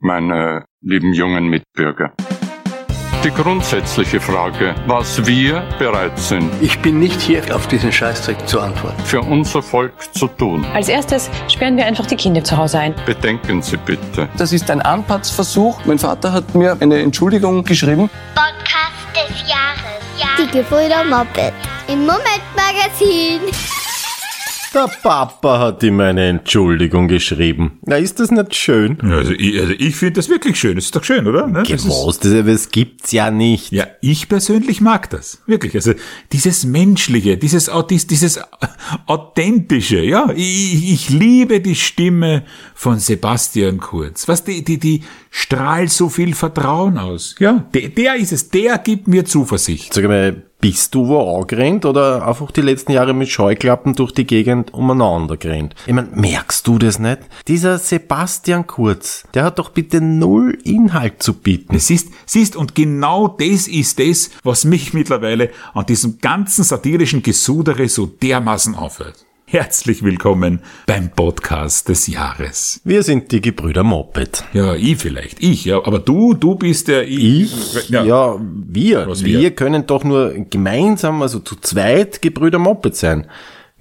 meine lieben jungen Mitbürger. Die grundsätzliche Frage, was wir bereit sind. Ich bin nicht hier auf diesen Scheißdreck zu antworten. Für unser Volk zu tun. Als erstes sperren wir einfach die Kinder zu Hause ein. Bedenken Sie bitte. Das ist ein Anpatzversuch. Mein Vater hat mir eine Entschuldigung geschrieben. Podcast des Jahres. Ja. Die Gebrüder Moped. Im Momentmagazin. Der Papa hat ihm eine Entschuldigung geschrieben. Na, ist das nicht schön? Also ich, also ich finde das wirklich schön. Das ist doch schön, oder? Ne? Das, das, das, das gibt's ja nicht. Ja, ich persönlich mag das. Wirklich. Also dieses Menschliche, dieses, dieses Authentische, ja. Ich, ich liebe die Stimme von Sebastian Kurz. Was, die, die, die strahlt so viel Vertrauen aus. Ja, der, der ist es. Der gibt mir Zuversicht. Sag mal, bist du wo angerannt oder einfach die letzten Jahre mit Scheuklappen durch die Gegend umeinander gerannt? Ich mein, merkst du das nicht? Dieser Sebastian Kurz, der hat doch bitte null Inhalt zu bieten. Siehst, siehst, und genau das ist das, was mich mittlerweile an diesem ganzen satirischen Gesudere so dermaßen aufhört. Herzlich willkommen beim Podcast des Jahres. Wir sind die Gebrüder Moped. Ja, ich vielleicht. Ich, ja. Aber du, du bist der ich. ich ja. ja, wir. wir. Wir können doch nur gemeinsam, also zu zweit Gebrüder Moped sein.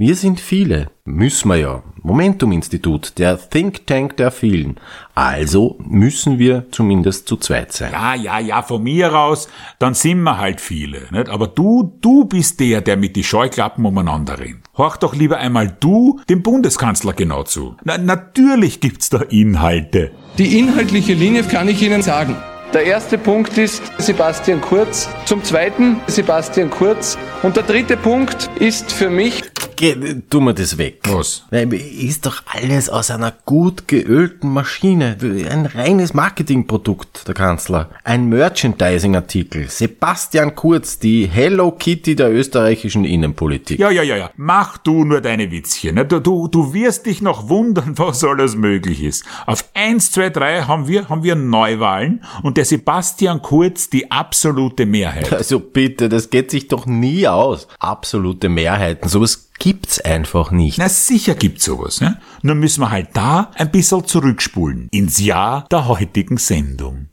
Wir sind viele. Müssen wir ja. Momentum-Institut, der Think Tank der vielen. Also müssen wir zumindest zu zweit sein. Ja, ja, ja, von mir aus, dann sind wir halt viele. Nicht? Aber du, du bist der, der mit die Scheuklappen umeinander rennt. Horch doch lieber einmal du dem Bundeskanzler genau zu. Na, natürlich gibt's da Inhalte. Die inhaltliche Linie kann ich Ihnen sagen. Der erste Punkt ist Sebastian Kurz. Zum zweiten Sebastian Kurz. Und der dritte Punkt ist für mich. Geh, tu mir das weg. Was? Ist doch alles aus einer gut geölten Maschine. Ein reines Marketingprodukt, der Kanzler. Ein Merchandising-Artikel. Sebastian Kurz, die Hello Kitty der österreichischen Innenpolitik. Ja, ja, ja, ja. Mach du nur deine Witzchen. Ne? Du, du, du wirst dich noch wundern, was alles möglich ist. Auf 1, 2, 3 haben wir, haben wir Neuwahlen und der Sebastian Kurz die absolute Mehrheit. Also bitte, das geht sich doch nie aus. Absolute Mehrheiten. Sowas gibt's einfach nicht. Na sicher gibt's sowas. Ja? Nur müssen wir halt da ein bisschen zurückspulen. Ins Jahr der heutigen Sendung.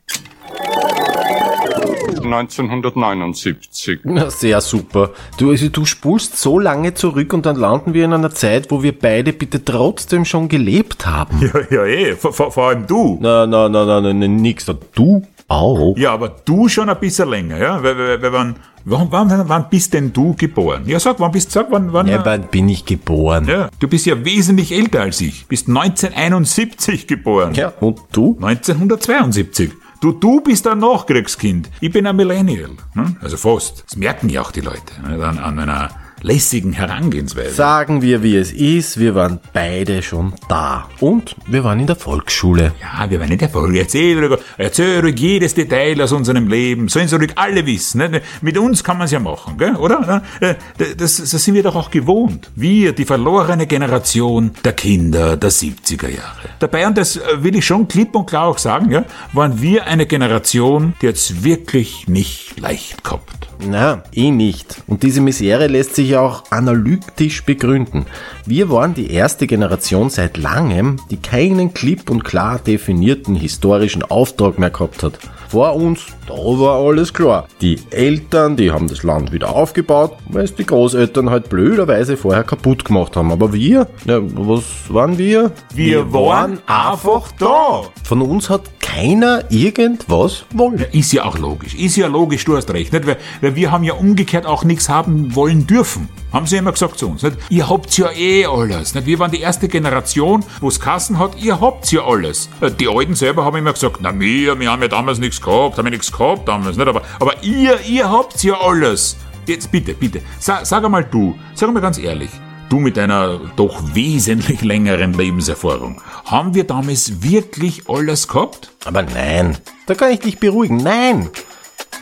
1979. Na, sehr super. Du, also, du spulst so lange zurück und dann landen wir in einer Zeit, wo wir beide bitte trotzdem schon gelebt haben. Ja, ja, eh. Vor, vor, vor allem du. Na, na, na, na, na, nix. Du auch. Ja, aber du schon ein bisschen länger, ja? Weil, weil, weil wann, wann, wann, wann bist denn du geboren? Ja, sag, wann bist sag, wann, wann? Ja, wann bin ich geboren? Ja, du bist ja wesentlich älter als ich. Bist 1971 geboren. Ja, und du? 1972. Du, du bist ein Nachkriegskind. Ich bin ein Millennial. Ne? Also fast. Das merken ja auch die Leute ne? an, an meiner lässigen Herangehensweise. Sagen wir, wie es ist, wir waren beide schon da. Und wir waren in der Volksschule. Ja, wir waren in der Volksschule. Erzähl ruhig, erzähl ruhig jedes Detail aus unserem Leben. Sollen sie ruhig alle wissen. Ne? Mit uns kann man es ja machen, gell? oder? Äh, das, das sind wir doch auch gewohnt. Wir, die verlorene Generation der Kinder der 70er Jahre. Dabei, und das will ich schon klipp und klar auch sagen, ja, waren wir eine Generation, die jetzt wirklich nicht leicht kommt. Na, eh nicht. Und diese Misere lässt sich auch analytisch begründen. Wir waren die erste Generation seit langem, die keinen klipp und klar definierten historischen Auftrag mehr gehabt hat. Vor uns, da war alles klar. Die Eltern, die haben das Land wieder aufgebaut, weil es die Großeltern halt blöderweise vorher kaputt gemacht haben. Aber wir, ja, was waren wir? Wir, wir waren einfach da. Von uns hat keiner irgendwas wollen. Ja, ist ja auch logisch. Ist ja logisch, du hast recht. Nicht? Weil, weil wir haben ja umgekehrt auch nichts haben wollen dürfen. Haben sie immer gesagt zu uns. Nicht? Ihr habt ja eh alles. Nicht? Wir waren die erste Generation, wo es Kassen hat, ihr habt ja alles. Äh, die Alten selber haben immer gesagt, na wir, wir haben ja damals nichts gehabt, haben ja nichts gehabt damals. Nicht? Aber, aber ihr, ihr habt ja alles. Jetzt bitte, bitte, sag, sag einmal du, sag mal ganz ehrlich, du mit deiner doch wesentlich längeren Lebenserfahrung, haben wir damals wirklich alles gehabt? Aber nein, da kann ich dich beruhigen, nein.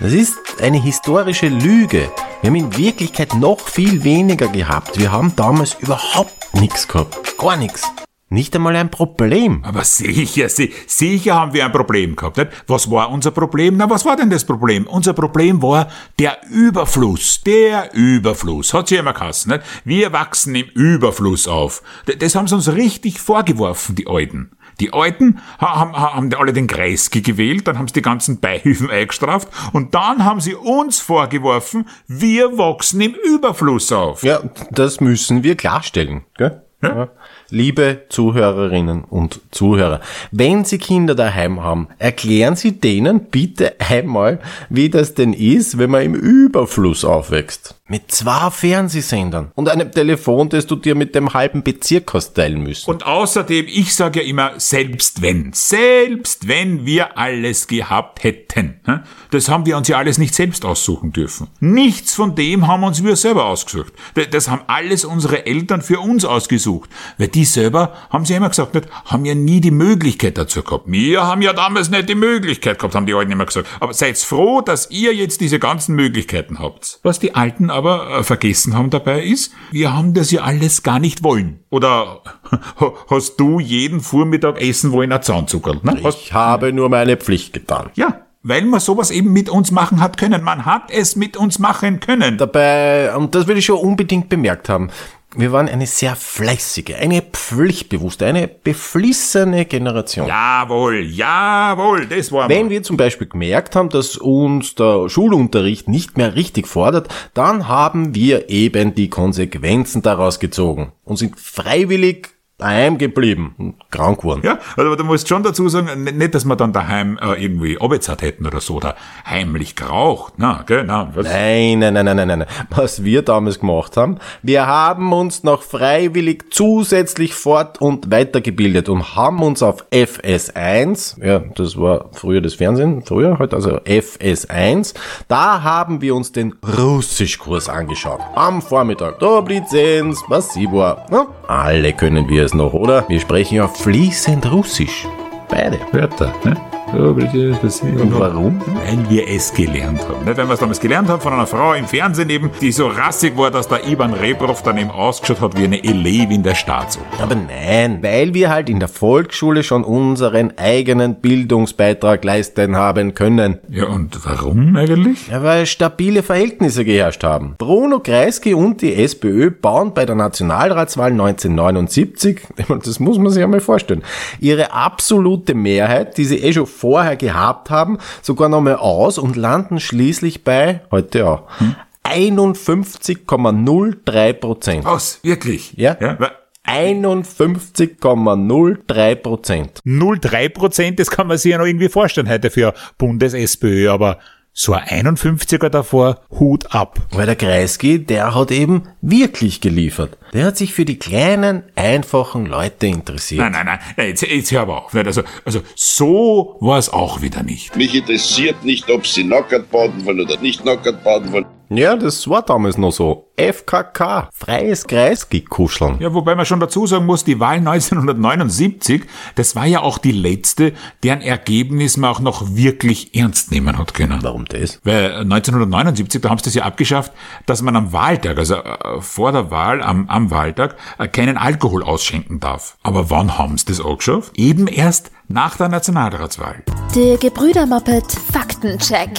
Das ist eine historische Lüge. Wir haben in Wirklichkeit noch viel weniger gehabt. Wir haben damals überhaupt nichts gehabt. Gar nichts. Nicht einmal ein Problem. Aber sicher, sicher haben wir ein Problem gehabt. Nicht? Was war unser Problem? Na, was war denn das Problem? Unser Problem war der Überfluss. Der Überfluss. Hat sich immer geheißen. Nicht? Wir wachsen im Überfluss auf. Das haben sie uns richtig vorgeworfen, die Alten. Die Alten haben, haben alle den Kreisky gewählt, dann haben sie die ganzen Beihilfen eingestraft und dann haben sie uns vorgeworfen, wir wachsen im Überfluss auf. Ja, das müssen wir klarstellen. Gell? Ja. Liebe Zuhörerinnen und Zuhörer, wenn Sie Kinder daheim haben, erklären Sie denen bitte einmal, wie das denn ist, wenn man im Überfluss aufwächst. Mit zwei Fernsehsendern und einem Telefon, das du dir mit dem halben Bezirk hast teilen müssen. Und außerdem, ich sage ja immer, selbst wenn, selbst wenn wir alles gehabt hätten, das haben wir uns ja alles nicht selbst aussuchen dürfen. Nichts von dem haben uns wir selber ausgesucht. Das haben alles unsere Eltern für uns ausgesucht. Weil die selber, haben sie immer gesagt, nicht, haben ja nie die Möglichkeit dazu gehabt. Wir haben ja damals nicht die Möglichkeit gehabt, haben die Alten immer gesagt. Aber seid froh, dass ihr jetzt diese ganzen Möglichkeiten habt. Was die Alten aber äh, vergessen haben dabei ist, wir haben das ja alles gar nicht wollen. Oder hast du jeden Vormittag essen wollen, ein Zahnzuckerl? Ne? Ich habe nur meine Pflicht getan. Ja, weil man sowas eben mit uns machen hat können. Man hat es mit uns machen können. Dabei, und das will ich schon unbedingt bemerkt haben, wir waren eine sehr fleißige, eine pflichtbewusste, eine beflissene Generation. Jawohl, jawohl, das war Wenn wir zum Beispiel gemerkt haben, dass uns der Schulunterricht nicht mehr richtig fordert, dann haben wir eben die Konsequenzen daraus gezogen und sind freiwillig daheim geblieben und krank geworden. Ja, aber du musst schon dazu sagen, nicht, dass wir dann daheim äh, irgendwie Arbeitszeit hätten oder so, oder heimlich geraucht. Na, gell, na, was? Nein, nein, nein, nein, nein, nein. Was wir damals gemacht haben, wir haben uns noch freiwillig zusätzlich fort- und weitergebildet und haben uns auf FS1, ja, das war früher das Fernsehen, früher halt, also FS1, da haben wir uns den Russischkurs angeschaut. Am Vormittag. Doblizens, Spasibo. Ja, alle können wir es noch, oder? Wir sprechen ja fließend Russisch. Beide Wörter. Ne? Und warum? Weil wir es gelernt haben. Nicht, weil wir es damals gelernt haben von einer Frau im Fernsehen eben, die so rassig war, dass der Ivan Rebrov dann eben ausgeschaut hat wie eine Elevin der Staatsoper. Aber nein, weil wir halt in der Volksschule schon unseren eigenen Bildungsbeitrag leisten haben können. Ja, und warum eigentlich? Ja, weil stabile Verhältnisse geherrscht haben. Bruno Kreisky und die SPÖ bauen bei der Nationalratswahl 1979, das muss man sich einmal vorstellen, ihre absolute Mehrheit, die sie eh schon vorher gehabt haben, sogar nochmal aus und landen schließlich bei, heute auch, hm? 51,03 Prozent. Was? Wirklich? Ja. ja? 51,03 Prozent. 03 Prozent, das kann man sich ja noch irgendwie vorstellen heute für Bundes-SPÖ, aber so ein 51er davor, Hut ab. Weil der Kreisky, der hat eben wirklich geliefert. Der hat sich für die kleinen, einfachen Leute interessiert. Nein, nein, nein, jetzt, jetzt hör aber auf. Also, also so war es auch wieder nicht. Mich interessiert nicht, ob sie knockert baden wollen oder nicht knockert baden wollen. Ja, das war damals noch so. FKK, freies Kreisky-Kuscheln. Ja, wobei man schon dazu sagen muss, die Wahl 1979, das war ja auch die letzte, deren Ergebnis man auch noch wirklich ernst nehmen hat können. Warum das? Weil 1979, da haben sie das ja abgeschafft, dass man am Wahltag, also äh, vor der Wahl, am, am Wahltag, äh, keinen Alkohol ausschenken darf. Aber wann haben sie das auch geschafft? Eben erst nach der Nationalratswahl. Der Gebrüder-Moped Faktencheck.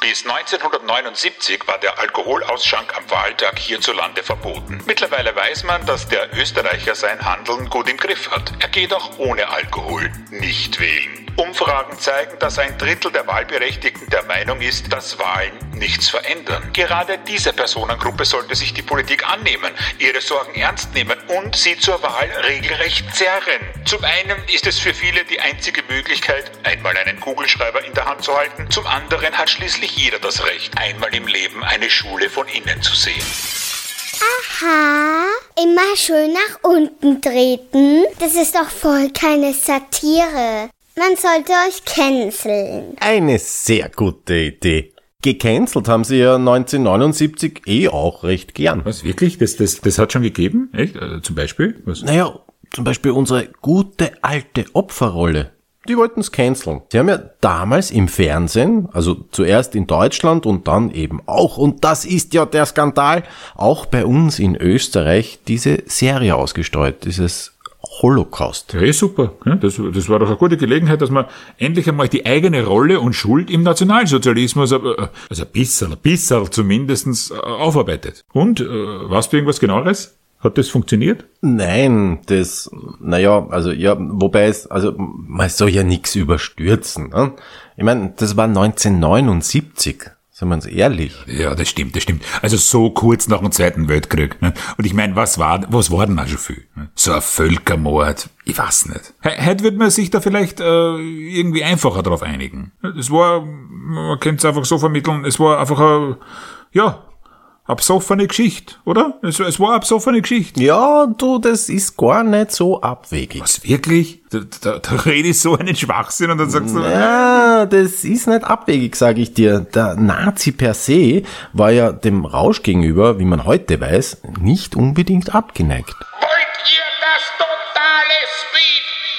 Bis 1979 war der Alkoholausschank am Wahltag hierzulande verboten. Mittlerweile weiß man, dass der Österreicher sein Handeln gut im Griff hat. Er geht auch ohne Alkohol nicht wählen. Umfragen zeigen, dass ein Drittel der Wahlberechtigten der Meinung ist, dass Wahlen nichts verändern. Gerade diese Personengruppe sollte sich die Politik annehmen, ihre Sorgen ernst nehmen und sie zur Wahl regelrecht zerren. Zum einen ist es für viele die einzige Möglichkeit, einmal einen Kugelschreiber in der Hand zu halten. Zum anderen hat schließlich jeder das Recht, einmal im Leben eine Schule von innen zu sehen. Aha, immer schön nach unten treten. Das ist doch voll keine Satire. Man sollte euch canceln. Eine sehr gute Idee. Gecancelt haben sie ja 1979 eh auch recht gern. Was, wirklich? Das, das, das hat schon gegeben? Echt? Also zum Beispiel? Was? Naja, zum Beispiel unsere gute alte Opferrolle. Die wollten es canceln. Sie haben ja damals im Fernsehen, also zuerst in Deutschland und dann eben auch, und das ist ja der Skandal, auch bei uns in Österreich diese Serie ausgestreut, dieses Holocaust. Ja, eh super. Das, das war doch eine gute Gelegenheit, dass man endlich einmal die eigene Rolle und Schuld im Nationalsozialismus, äh, also ein bisschen, ein bisschen zumindest äh, aufarbeitet. Und, äh, weißt du irgendwas genaueres? Hat das funktioniert? Nein, das, naja, also ja, wobei es, also man soll ja nichts überstürzen. Ne? Ich meine, das war 1979. Seien wir uns ehrlich. Ja, das stimmt, das stimmt. Also so kurz nach dem Zweiten Weltkrieg. Ne? Und ich meine, was war, was war denn auch schon viel? Ne? So ein Völkermord, ich weiß nicht. Heute wird man sich da vielleicht äh, irgendwie einfacher drauf einigen. Es war, man könnte es einfach so vermitteln, es war einfach ein, ja, absoffene Geschichte, oder? Es, es war absoffene Geschichte. Ja, du, das ist gar nicht so abwegig. Was, wirklich? Da, da, da rede ich so einen Schwachsinn und dann sagst du... Ja, das ist nicht abwegig, sage ich dir. Der Nazi per se war ja dem Rausch gegenüber, wie man heute weiß, nicht unbedingt abgeneigt.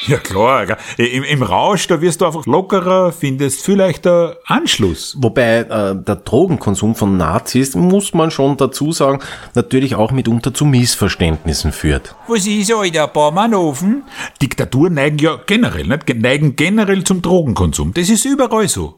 Ja klar, Im, im Rausch, da wirst du einfach lockerer, findest vielleicht der Anschluss. Wobei äh, der Drogenkonsum von Nazis, muss man schon dazu sagen, natürlich auch mitunter zu Missverständnissen führt. Was ist der Baumannhofen? Diktaturen neigen ja generell, nicht? neigen generell zum Drogenkonsum. Das ist überall so.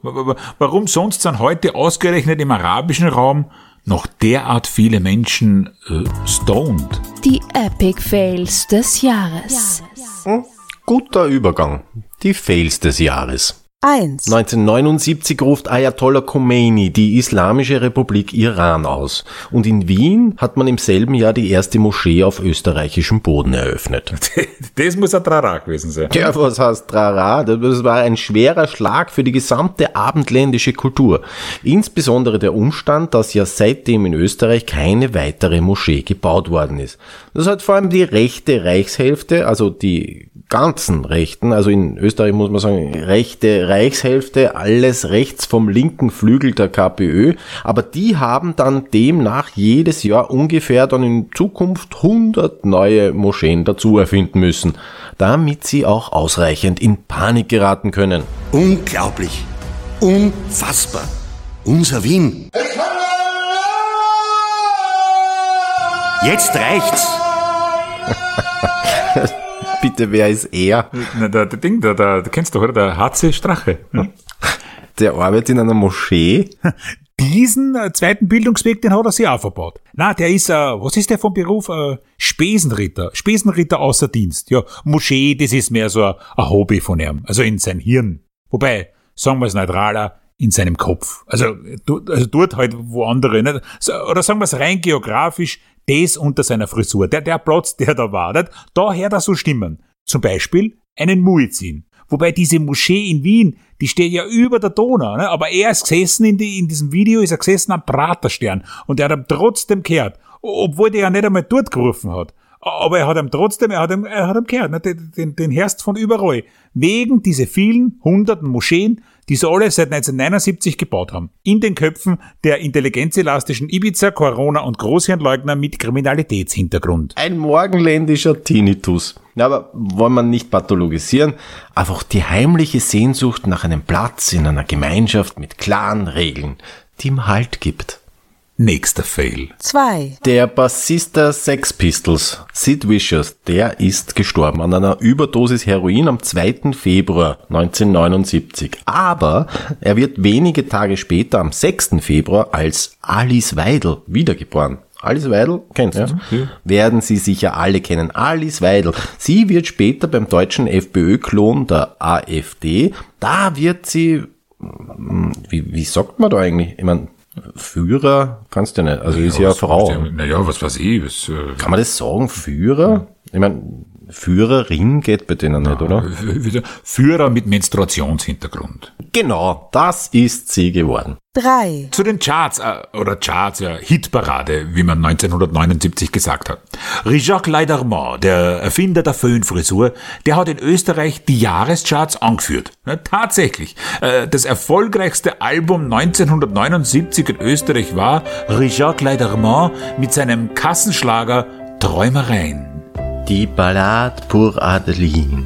Warum sonst sind heute ausgerechnet im arabischen Raum noch derart viele Menschen äh, stoned? Die Epic Fails des Jahres. Hm? Guter Übergang. Die Fails des Jahres. 1. 1979 ruft Ayatollah Khomeini die Islamische Republik Iran aus. Und in Wien hat man im selben Jahr die erste Moschee auf österreichischem Boden eröffnet. Das muss ein Trara gewesen sein. Ja, was heißt Trara? Das war ein schwerer Schlag für die gesamte abendländische Kultur. Insbesondere der Umstand, dass ja seitdem in Österreich keine weitere Moschee gebaut worden ist. Das hat vor allem die rechte Reichshälfte, also die ganzen Rechten, also in Österreich muss man sagen, rechte Reichshälfte, alles rechts vom linken Flügel der KPÖ, aber die haben dann demnach jedes Jahr ungefähr dann in Zukunft 100 neue Moscheen dazu erfinden müssen, damit sie auch ausreichend in Panik geraten können. Unglaublich, unfassbar, unser Wien. Jetzt reicht's. Bitte, wer ist er? Na, der, der Ding, der, der, der kennst du, oder? Der HC Strache. Ja. Der arbeitet in einer Moschee. Diesen äh, zweiten Bildungsweg, den hat er sich auch verbaut. Na, der ist, äh, was ist der vom Beruf? Äh, Spesenritter. Spesenritter außer Dienst. Ja, Moschee, das ist mehr so ein, ein Hobby von ihm. Also in sein Hirn. Wobei, sagen wir es neutraler, in seinem Kopf. Also, also dort halt wo andere, nicht? oder sagen wir es rein geografisch, das unter seiner Frisur, der, der Platz, der da war, nicht? da hört er so Stimmen. Zum Beispiel einen Muizin. Wobei diese Moschee in Wien, die steht ja über der Donau, ne? aber er ist gesessen in, die, in diesem Video, ist er gesessen am Praterstern und er hat ihm trotzdem gehört, obwohl der ja nicht einmal dort gerufen hat. Aber er hat ihm trotzdem, er hat ihm, er hat ihm gehört, ne? den, den, den Herst von überall. Wegen diese vielen hunderten Moscheen, die sie alle seit 1979 gebaut haben. In den Köpfen der intelligenzelastischen Ibiza, Corona und Großhirnleugner mit Kriminalitätshintergrund. Ein morgenländischer Tinnitus. Ja, aber wollen wir nicht pathologisieren, einfach die heimliche Sehnsucht nach einem Platz in einer Gemeinschaft mit klaren Regeln, die ihm Halt gibt. Nächster Fail. 2. Der Bassist der Sex Pistols, Sid Vicious, der ist gestorben an einer Überdosis Heroin am 2. Februar 1979. Aber er wird wenige Tage später am 6. Februar als Alice Weidel wiedergeboren. Alice Weidel, kennst du? Ja. Werden Sie sicher alle kennen. Alice Weidel. Sie wird später beim deutschen FPÖ-Klon der AfD, da wird sie, hm, wie, wie sagt man da eigentlich? Ich meine, Führer kannst du nicht. Also ja, ist ja Frau. Naja, was weiß ich. Was, äh, Kann man das sagen? Führer? Ich meine, Führerin geht bei denen nicht, oder? Führer mit Menstruationshintergrund. Genau, das ist sie geworden. 3. Zu den Charts, äh, oder Charts, ja, Hitparade, wie man 1979 gesagt hat. Richard Leidermann, der Erfinder der Föhnfrisur, der hat in Österreich die Jahrescharts angeführt. Ja, tatsächlich. Äh, das erfolgreichste Album 1979 in Österreich war Richard Leidermann mit seinem Kassenschlager Träumereien. Die Ballade pour Adeline.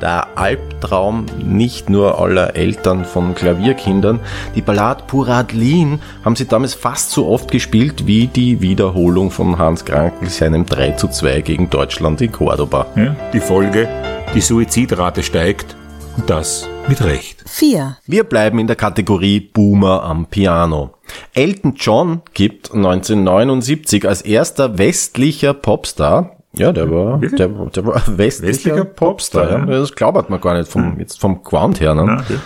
Der Albtraum nicht nur aller Eltern von Klavierkindern. Die Ballade pour Adeline haben sie damals fast so oft gespielt wie die Wiederholung von Hans Krankel seinem 3 zu 2 gegen Deutschland in Cordoba. Ja, die Folge, die Suizidrate steigt und das mit Recht. 4. Wir bleiben in der Kategorie Boomer am Piano. Elton John gibt 1979 als erster westlicher Popstar ja, der war, der, der war westlicher, Westlicher Popstar. Popstar, ja. Das glaubert man gar nicht vom, jetzt vom Quant her. Ne? Ja, okay.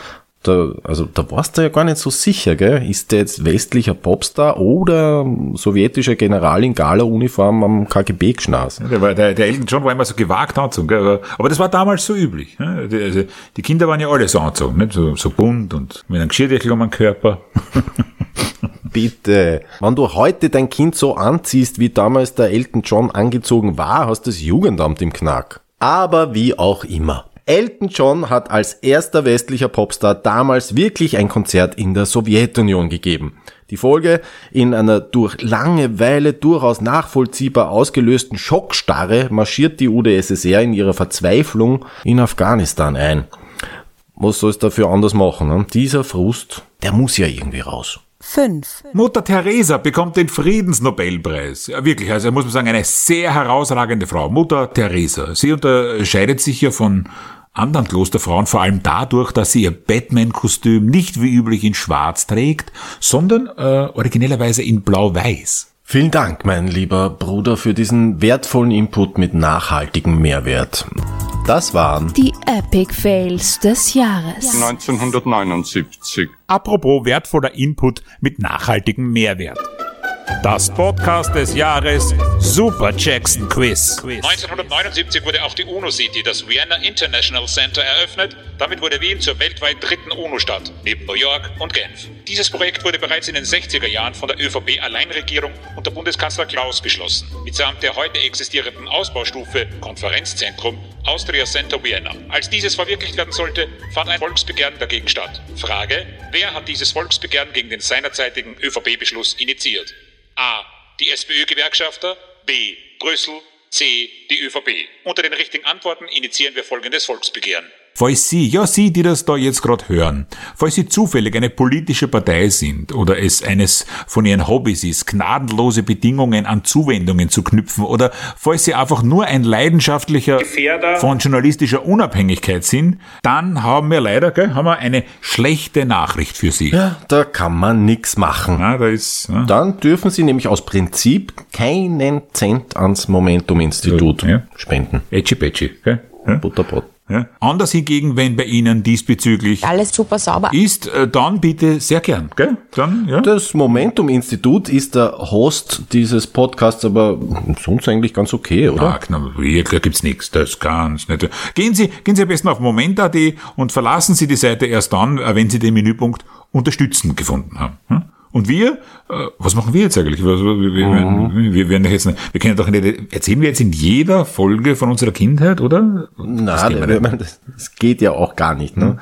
Da, also da warst du ja gar nicht so sicher, gell? Ist der jetzt westlicher Popstar oder sowjetischer General in Gala-Uniform am KGB geschnast? Der, war, der, der Elton John war immer so gewagt anzogen, gell? Aber, aber das war damals so üblich. Ne? Die, also, die Kinder waren ja alle so anzogen, nicht? So, so bunt und mit einem Geschirrdeckel um den Körper. Bitte. Wenn du heute dein Kind so anziehst, wie damals der Elton John angezogen war, hast das Jugendamt im Knack. Aber wie auch immer. Elton John hat als erster westlicher Popstar damals wirklich ein Konzert in der Sowjetunion gegeben. Die Folge in einer durch Langeweile durchaus nachvollziehbar ausgelösten Schockstarre marschiert die UdSSR in ihrer Verzweiflung in Afghanistan ein. Was soll es dafür anders machen? Ne? Dieser Frust, der muss ja irgendwie raus. 5. Mutter Teresa bekommt den Friedensnobelpreis. Ja, wirklich, also muss man sagen, eine sehr herausragende Frau. Mutter Teresa. Sie unterscheidet sich ja von anderen Klosterfrauen vor allem dadurch, dass sie ihr Batman-Kostüm nicht wie üblich in schwarz trägt, sondern äh, originellerweise in blau-weiß. Vielen Dank, mein lieber Bruder, für diesen wertvollen Input mit nachhaltigem Mehrwert. Das waren Die Epic Fails des Jahres. 1979. Apropos wertvoller Input mit nachhaltigem Mehrwert. Das Podcast des Jahres Super Jackson Quiz. 1979 wurde auch die UNO-City, das Vienna International Center, eröffnet. Damit wurde Wien zur weltweit dritten UNO-Stadt, neben New York und Genf. Dieses Projekt wurde bereits in den 60er Jahren von der ÖVP-Alleinregierung unter Bundeskanzler Klaus beschlossen, mitsamt der heute existierenden Ausbaustufe Konferenzzentrum Austria Center Vienna. Als dieses verwirklicht werden sollte, fand ein Volksbegehren dagegen statt. Frage, wer hat dieses Volksbegehren gegen den seinerzeitigen ÖVP-Beschluss initiiert? A. Die SPÖ-Gewerkschafter. B. Brüssel. C. Die ÖVP. Unter den richtigen Antworten initiieren wir folgendes Volksbegehren. Falls Sie, ja Sie, die das da jetzt gerade hören, falls Sie zufällig eine politische Partei sind oder es eines von Ihren Hobbys ist, gnadenlose Bedingungen an Zuwendungen zu knüpfen oder falls Sie einfach nur ein leidenschaftlicher Gefährder. von journalistischer Unabhängigkeit sind, dann haben wir leider, gell, haben wir eine schlechte Nachricht für Sie. Ja, da kann man nix machen. Ja, da ist, ja. Dann dürfen Sie nämlich aus Prinzip keinen Cent ans Momentum-Institut Ja. spenden. Etschi Petschi, gell? Ja. Butterbrot. Ja. Anders hingegen, wenn bei Ihnen diesbezüglich Alles super sauber. ist, äh, dann bitte sehr gern, gell? Dann, ja. Das Momentum-Institut ist der Host dieses Podcasts, aber sonst eigentlich ganz okay, oder? Ah, knapp, hier gibt's nichts, das kann's nicht. Gehen Sie, gehen Sie am besten auf moment.at und verlassen Sie die Seite erst dann, äh, wenn Sie den Menüpunkt Unterstützen gefunden haben. hm? Und wir, äh, was machen wir jetzt eigentlich? Wir, wir, wir, wir werden doch jetzt, wir können doch nicht, erzählen wir jetzt in jeder Folge von unserer Kindheit, oder? Na, mir das, das, das geht ja auch gar nicht. Ne?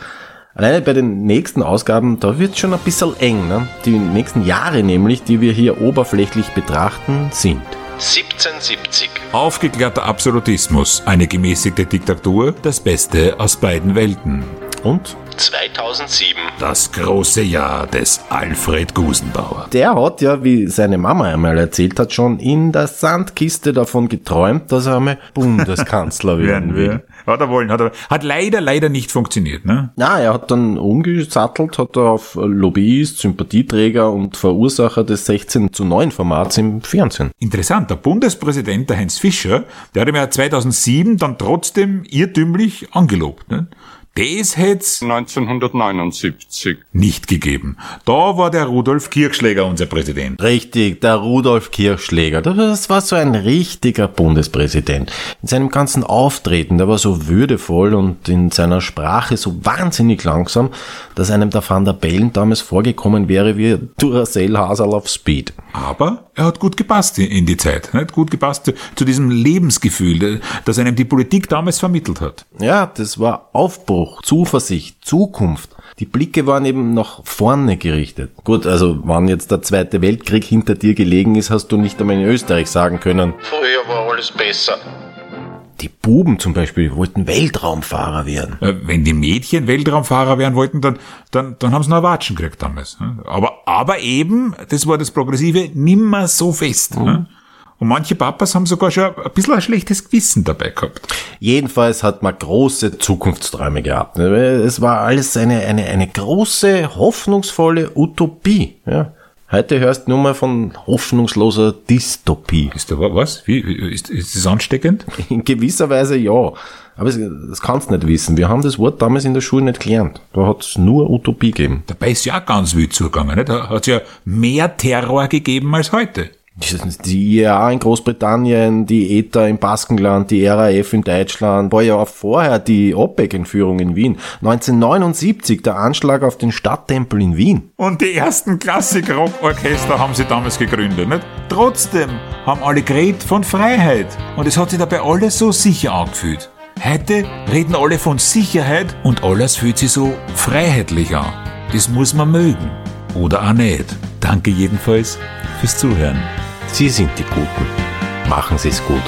Alleine bei den nächsten Ausgaben, da wird schon ein bisschen eng. Ne? Die nächsten Jahre nämlich, die wir hier oberflächlich betrachten, sind 1770. Aufgeklärter Absolutismus, eine gemäßigte Diktatur, das Beste aus beiden Welten. Und 2007. Das große Jahr des Alfred Gusenbauer. der hat ja, wie seine Mama einmal erzählt hat, schon in der Sandkiste davon geträumt, dass er einmal Bundeskanzler werden will. Hat er wollen, hat er, hat leider, leider nicht funktioniert, ne? Na, er hat dann umgesattelt, hat er auf Lobbyist, Sympathieträger und Verursacher des 16 zu 9 Formats im Fernsehen. Interessant, der Bundespräsident, der Heinz Fischer, der hat ihm ja 2007 dann trotzdem irrtümlich angelobt, ne? Das hätt's 1979. nicht gegeben. Da war der Rudolf Kirchschläger unser Präsident. Richtig, der Rudolf Kirchschläger. Das war so ein richtiger Bundespräsident. In seinem ganzen Auftreten, der war so würdevoll und in seiner Sprache so wahnsinnig langsam, dass einem der Van der Bellen damals vorgekommen wäre wie Duracell Hasel auf Speed. Aber er hat gut gepasst in- die Zeit. Er hat gut gepasst zu, zu diesem Lebensgefühl, das einem die Politik damals vermittelt hat. Ja, das war Aufbruch, Zuversicht, Zukunft. Die Blicke waren eben nach vorne gerichtet. Gut, also wann jetzt der Zweite Weltkrieg hinter dir gelegen ist, hast du nicht einmal in Österreich sagen können. Früher war alles besser. Die Buben zum Beispiel wollten Weltraumfahrer werden. Äh, Wenn die Mädchen Weltraumfahrer werden wollten, dann, dann, dann haben sie noch Watschen gekriegt damals. ne? Aber, aber eben, das war das Progressive, nimmer so fest. ne? Und manche Papas haben sogar schon ein bisschen ein schlechtes Gewissen dabei gehabt. Jedenfalls hat man große Zukunftsträume gehabt. Es war alles eine, eine, eine große, hoffnungsvolle Utopie. Ja. Heute hörst du nur mal von hoffnungsloser Dystopie. Ist da was? Wie, ist, ist das ansteckend? In gewisser Weise ja. Aber das, das kannst du nicht wissen. Wir haben das Wort damals in der Schule nicht gelernt. Da hat es nur Utopie gegeben. Dabei ist ja auch ganz wild zugegangen. Nicht? Da hat es ja mehr Terror gegeben als heute. Die IAA in Großbritannien, die ETA im Baskenland, die RAF in Deutschland, war ja auch vorher die OPEC-Entführung in Wien. 1979 der Anschlag auf den Stadttempel in Wien. Und die ersten Klassik-Rock-Orchester haben sie damals gegründet. Nicht? Trotzdem haben alle geredet von Freiheit. Und es hat sich dabei alles so sicher angefühlt. Heute reden alle von Sicherheit und alles fühlt sich so freiheitlich an. Das muss man mögen. Oder auch nicht. Danke jedenfalls fürs Zuhören. Sie sind die Guten. Machen Sie es gut.